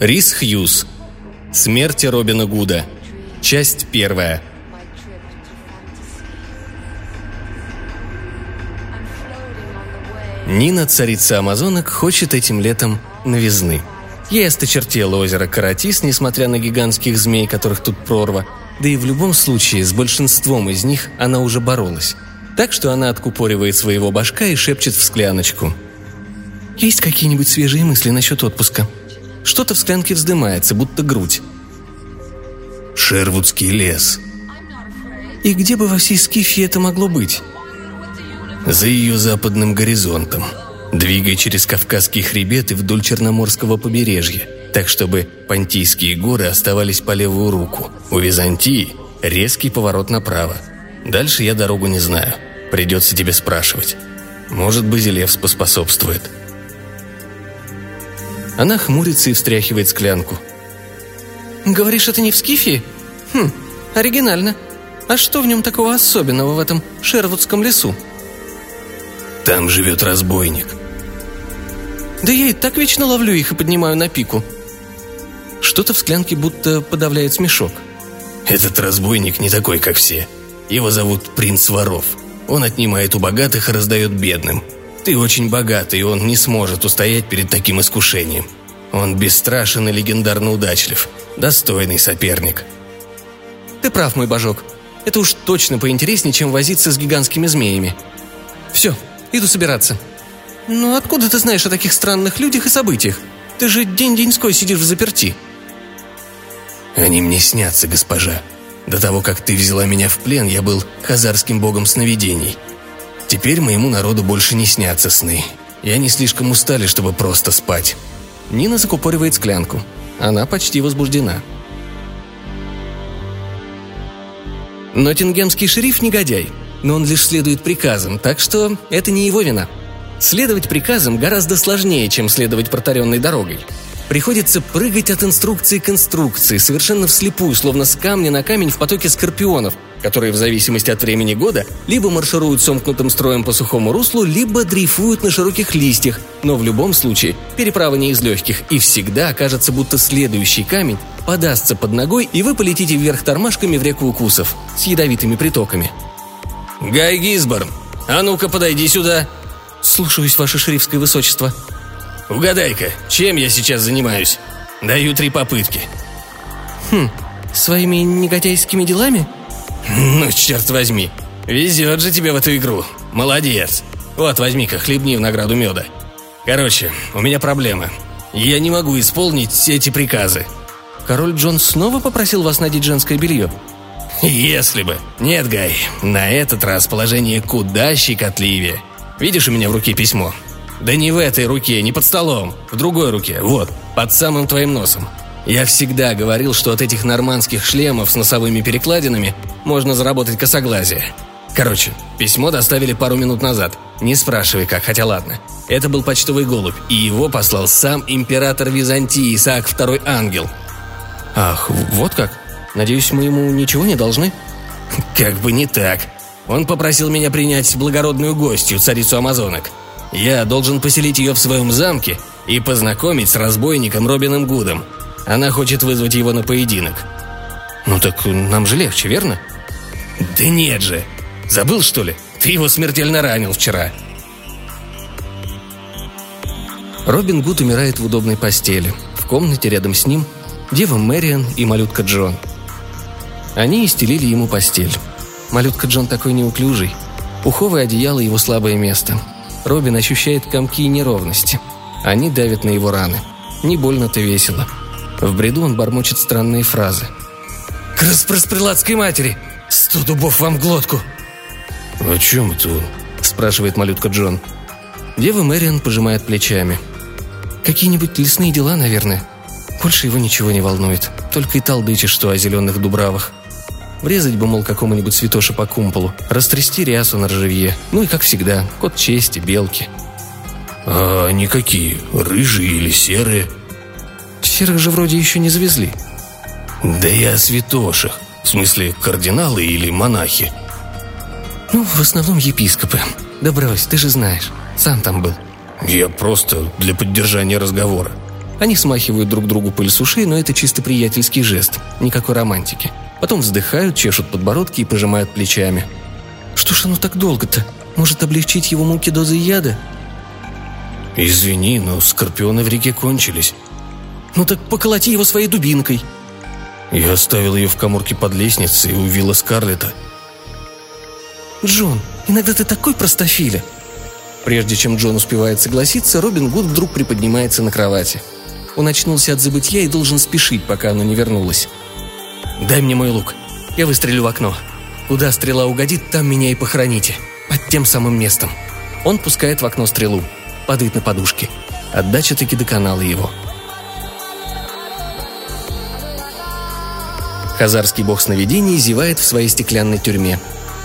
Рис Хьюз. Смерти Робина Гуда. Часть первая. Нина, царица амазонок, хочет этим летом новизны. Ей осточертело озеро Каратис, несмотря на гигантских змей, которых тут прорва. Да и в любом случае, с большинством из них она уже боролась. Так что она откупоривает своего башка и шепчет в скляночку. «Есть какие-нибудь свежие мысли насчет отпуска?» Что-то в склянке вздымается, будто грудь. «Шервудский лес». «И где бы во всей Скифе это могло быть?» «За ее западным горизонтом», двигая через Кавказский хребет и вдоль Черноморского побережья, так чтобы Понтийские горы оставались по левую руку. У Византии резкий поворот направо. Дальше я дорогу не знаю. Придется тебе спрашивать. Может, Базилевс поспособствует. Она хмурится и встряхивает склянку. «Говоришь, это не в Скифии? Хм, оригинально. А что в нем такого особенного в этом Шервудском лесу?» «Там живет разбойник». «Да я и так вечно ловлю их и поднимаю на пику». Что-то в склянке будто подавляет смешок. «Этот разбойник не такой, как все. Его зовут Принц Воров. Он отнимает у богатых и раздает бедным. Ты очень богатый, и он не сможет устоять перед таким искушением. Он бесстрашен и легендарно удачлив. Достойный соперник. Ты прав, мой божок. Это уж точно поинтереснее, чем возиться с гигантскими змеями. Все, иду собираться. Ну откуда ты знаешь о таких странных людях и событиях? Ты же день-деньской сидишь в заперти. Они мне снятся, госпожа. До того, как ты взяла меня в плен, я был хазарским богом сновидений – Теперь моему народу больше не снятся сны. И они слишком устали, чтобы просто спать. Нина закупоривает склянку. Она почти возбуждена. Ноттингемский шериф негодяй, но он лишь следует приказам, так что это не его вина. Следовать приказам гораздо сложнее, чем следовать протаренной дорогой. Приходится прыгать от инструкции к инструкции, совершенно вслепую, словно с камня на камень в потоке скорпионов, которые в зависимости от времени года либо маршируют сомкнутым строем по сухому руслу, либо дрейфуют на широких листьях, но в любом случае переправа не из легких, и всегда окажется, будто следующий камень подастся под ногой, и вы полетите вверх тормашками в реку укусов с ядовитыми притоками. «Гай Гизборн, а ну-ка подойди сюда!» «Слушаюсь, ваше шерифское высочество». «Угадай-ка, чем я сейчас занимаюсь? Даю три попытки». «Хм, своими негодяйскими делами?» «Ну, черт возьми, везет же тебе в эту игру. Молодец. Вот, возьми-ка, хлебни в награду меда. Короче, у меня проблема. Я не могу исполнить все эти приказы». «Король Джон снова попросил вас надеть женское белье?» «Если бы. Нет, Гай, на этот раз положение куда щекотливее. Видишь у меня в руке письмо? Да не в этой руке, не под столом, в другой руке, вот, под самым твоим носом. Я всегда говорил, что от этих нормандских шлемов с носовыми перекладинами можно заработать косоглазие. Короче, письмо доставили пару минут назад. Не спрашивай как, хотя ладно. Это был почтовый голубь, и его послал сам император Византии Исаак II Ангел. Ах, вот как? Надеюсь, мы ему ничего не должны? Как бы не так. Он попросил меня принять благородную гостью, царицу амазонок. Я должен поселить ее в своем замке и познакомить с разбойником Робином Гудом. Она хочет вызвать его на поединок. Ну так нам же легче, верно? Да нет же. Забыл, что ли? Ты его смертельно ранил вчера. Робин Гуд умирает в удобной постели. В комнате рядом с ним дева Мэриан и малютка Джон. Они истелили ему постель. Малютка Джон такой неуклюжий. Пуховое одеяло – его слабое место. Робин ощущает комки и неровности. Они давят на его раны. Не больно-то весело – в бреду он бормочет странные фразы. «К распрострелатской матери! Сто дубов вам в глотку!» «О чем это он?» – спрашивает малютка Джон. Дева Мэриан пожимает плечами. «Какие-нибудь лесные дела, наверное. Больше его ничего не волнует. Только и толдычишь, что о зеленых дубравах. Врезать бы, мол, какому-нибудь святоше по кумполу, растрясти рясу на ржавье. Ну и, как всегда, кот чести, белки». «А они какие? Рыжие или серые?» Серых же вроде еще не завезли. Да я о святошах. В смысле, кардиналы или монахи? Ну, в основном епископы. Да брось, ты же знаешь. Сам там был. Я просто для поддержания разговора. Они смахивают друг другу пыль с ушей, но это чисто приятельский жест, никакой романтики. Потом вздыхают, чешут подбородки и пожимают плечами. «Что ж оно так долго-то? Может облегчить его муки дозой яда?» «Извини, но скорпионы в реке кончились». «Ну так поколоти его своей дубинкой». Я оставил ее в коморке под лестницей у вилла Скарлета. «Джон, иногда ты такой простофиля!» Прежде чем Джон успевает согласиться, Робин Гуд вдруг приподнимается на кровати. Он очнулся от забытья и должен спешить, пока она не вернулась. «Дай мне мой лук. Я выстрелю в окно. Куда стрела угодит, там меня и похороните. Под тем самым местом». Он пускает в окно стрелу. Падает на подушке. Отдача таки доконала его. Хазарский бог сновидений зевает в своей стеклянной тюрьме.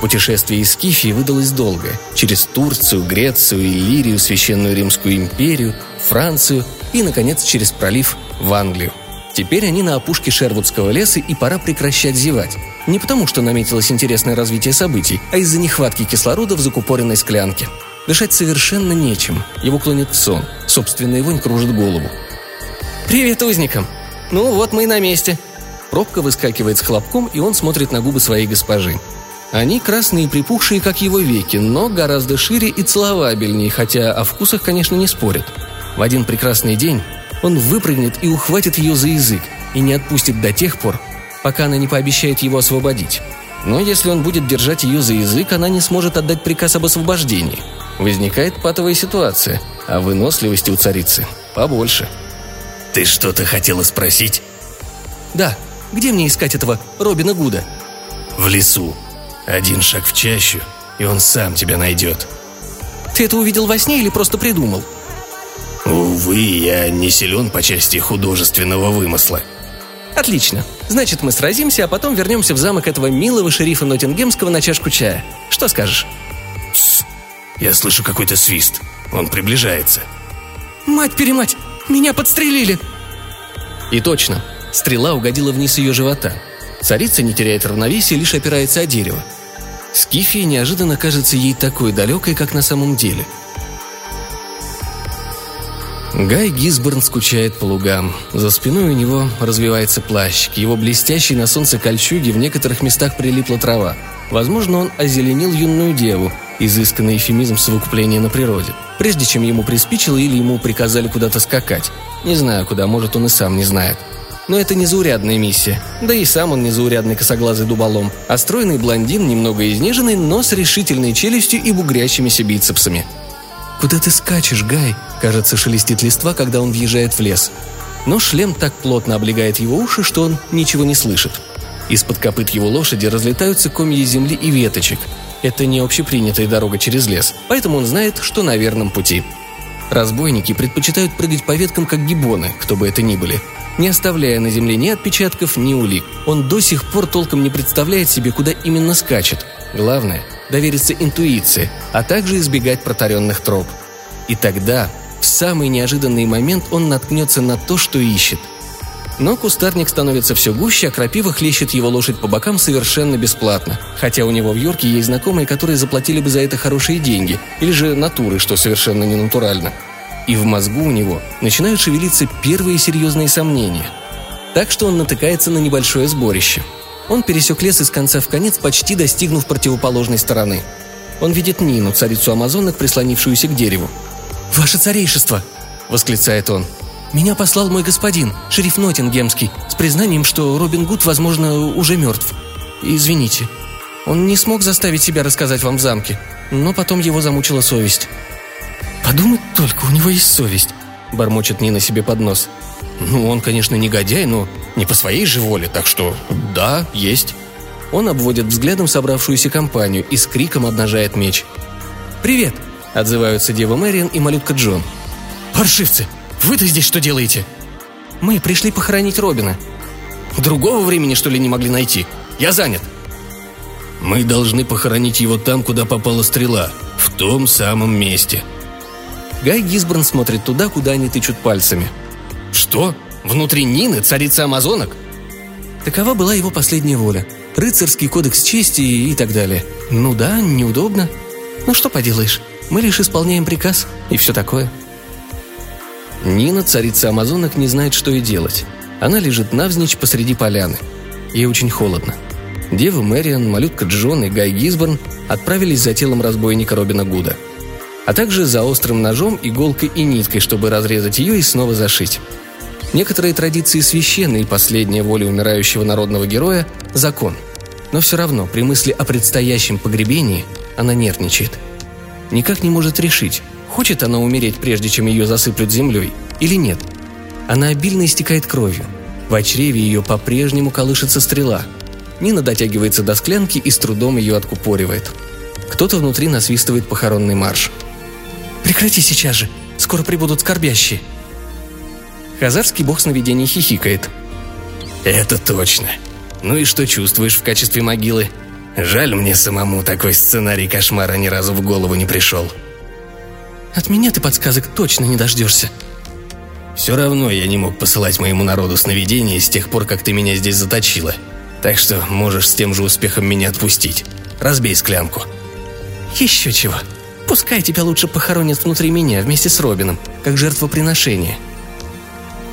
Путешествие из Кифии выдалось долгое. Через Турцию, Грецию, Иллирию, Священную Римскую империю, Францию и, наконец, через пролив в Англию. Теперь они на опушке Шервудского леса, и пора прекращать зевать. Не потому, что наметилось интересное развитие событий, а из-за нехватки кислорода в закупоренной склянке. Дышать совершенно нечем. Его клонит в сон. Собственная вонь кружит голову. «Привет узникам! Ну вот мы и на месте!» Пробка выскакивает с хлопком, и он смотрит на губы своей госпожи. Они красные и припухшие, как его веки, но гораздо шире и целовабельнее, хотя о вкусах, конечно, не спорят. В один прекрасный день он выпрыгнет и ухватит ее за язык, и не отпустит до тех пор, пока она не пообещает его освободить. Но если он будет держать ее за язык, она не сможет отдать приказ об освобождении. Возникает патовая ситуация, а выносливости у царицы побольше. «Ты что-то хотела спросить?» «Да. Где мне искать этого Робина Гуда?» «В лесу. Один шаг в чащу, и он сам тебя найдет». «Ты это увидел во сне или просто придумал?» «Увы, я не силен по части художественного вымысла». «Отлично. Значит, мы сразимся, а потом вернемся в замок этого милого шерифа Ноттингемского на чашку чая. Что скажешь?» «Тсс. Я слышу какой-то свист. Он приближается». «Мать-перемать! Меня подстрелили!» И точно. Стрела угодила вниз ее живота. Царица не теряет равновесия, лишь опирается о дерево. Скифия неожиданно кажется ей такой далекой, как на самом деле – Гай Гисборн скучает по лугам. За спиной у него развивается плащ. К его блестящей на солнце кольчуге в некоторых местах прилипла трава. Возможно, он озеленил юную деву, изысканный эфемизм совокупления на природе. Прежде чем ему приспичило или ему приказали куда-то скакать. Не знаю куда, может, он и сам не знает. Но это незаурядная миссия. Да и сам он незаурядный косоглазый дуболом, а стройный блондин, немного изнеженный, но с решительной челюстью и бугрящимися бицепсами – «Куда ты скачешь, Гай?» – кажется, шелестит листва, когда он въезжает в лес. Но шлем так плотно облегает его уши, что он ничего не слышит. Из-под копыт его лошади разлетаются комья земли и веточек. Это не общепринятая дорога через лес, поэтому он знает, что на верном пути. Разбойники предпочитают прыгать по веткам, как гибоны, кто бы это ни были, не оставляя на земле ни отпечатков, ни улик. Он до сих пор толком не представляет себе, куда именно скачет. Главное – довериться интуиции, а также избегать протаренных троп. И тогда, в самый неожиданный момент, он наткнется на то, что ищет. Но кустарник становится все гуще, а крапива хлещет его лошадь по бокам совершенно бесплатно. Хотя у него в Йорке есть знакомые, которые заплатили бы за это хорошие деньги, или же натуры, что совершенно не натурально. И в мозгу у него начинают шевелиться первые серьезные сомнения. Так что он натыкается на небольшое сборище – он пересек лес из конца в конец, почти достигнув противоположной стороны. Он видит Нину, царицу амазонок, прислонившуюся к дереву. «Ваше царейшество!» – восклицает он. «Меня послал мой господин, шериф Ноттингемский, с признанием, что Робин Гуд, возможно, уже мертв. Извините. Он не смог заставить себя рассказать вам в замке, но потом его замучила совесть». «Подумать только, у него есть совесть», – бормочет Нина себе под нос. «Ну, он, конечно, негодяй, но не по своей же воле, так что да, есть». Он обводит взглядом собравшуюся компанию и с криком обнажает меч. «Привет!» – отзываются Дева Мэриан и малютка Джон. «Паршивцы! Вы-то здесь что делаете?» «Мы пришли похоронить Робина». «Другого времени, что ли, не могли найти? Я занят». «Мы должны похоронить его там, куда попала стрела, в том самом месте». Гай Гисборн смотрит туда, куда они тычут пальцами – что? Внутри Нины, царицы амазонок? Такова была его последняя воля. Рыцарский кодекс чести и так далее. Ну да, неудобно. Ну что поделаешь, мы лишь исполняем приказ и все такое. Нина, царица амазонок, не знает, что и делать. Она лежит навзничь посреди поляны. Ей очень холодно. Дева Мэриан, малютка Джон и Гай Гизборн отправились за телом разбойника Робина Гуда. А также за острым ножом, иголкой и ниткой, чтобы разрезать ее и снова зашить. Некоторые традиции священны, и последняя воля умирающего народного героя – закон. Но все равно, при мысли о предстоящем погребении, она нервничает. Никак не может решить, хочет она умереть, прежде чем ее засыплют землей, или нет. Она обильно истекает кровью. В чреве ее по-прежнему колышется стрела – Нина дотягивается до склянки и с трудом ее откупоривает. Кто-то внутри насвистывает похоронный марш. «Прекрати сейчас же! Скоро прибудут скорбящие!» Хазарский бог сновидений хихикает. «Это точно. Ну и что чувствуешь в качестве могилы? Жаль мне самому такой сценарий кошмара ни разу в голову не пришел». «От меня ты подсказок точно не дождешься», все равно я не мог посылать моему народу сновидения с тех пор, как ты меня здесь заточила. Так что можешь с тем же успехом меня отпустить. Разбей склянку». «Еще чего. Пускай тебя лучше похоронят внутри меня вместе с Робином, как жертвоприношение».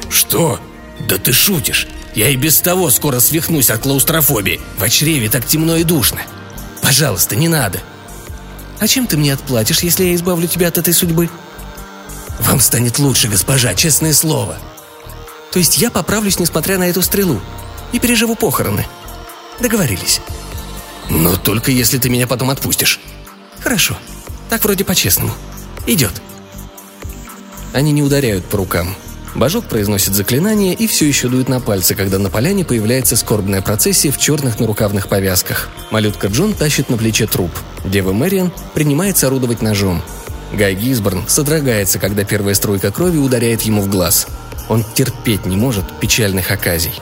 «Что? Да ты шутишь. Я и без того скоро свихнусь от клаустрофобии. В чреве так темно и душно. Пожалуйста, не надо». «А чем ты мне отплатишь, если я избавлю тебя от этой судьбы?» «Вам станет лучше, госпожа, честное слово». «То есть я поправлюсь, несмотря на эту стрелу, и переживу похороны?» Договорились. Но только если ты меня потом отпустишь. Хорошо. Так вроде по-честному. Идет. Они не ударяют по рукам. Божок произносит заклинание и все еще дует на пальцы, когда на поляне появляется скорбная процессия в черных нарукавных повязках. Малютка Джон тащит на плече труп. Дева Мэриан принимается орудовать ножом. Гай Гизборн содрогается, когда первая струйка крови ударяет ему в глаз. Он терпеть не может печальных оказий.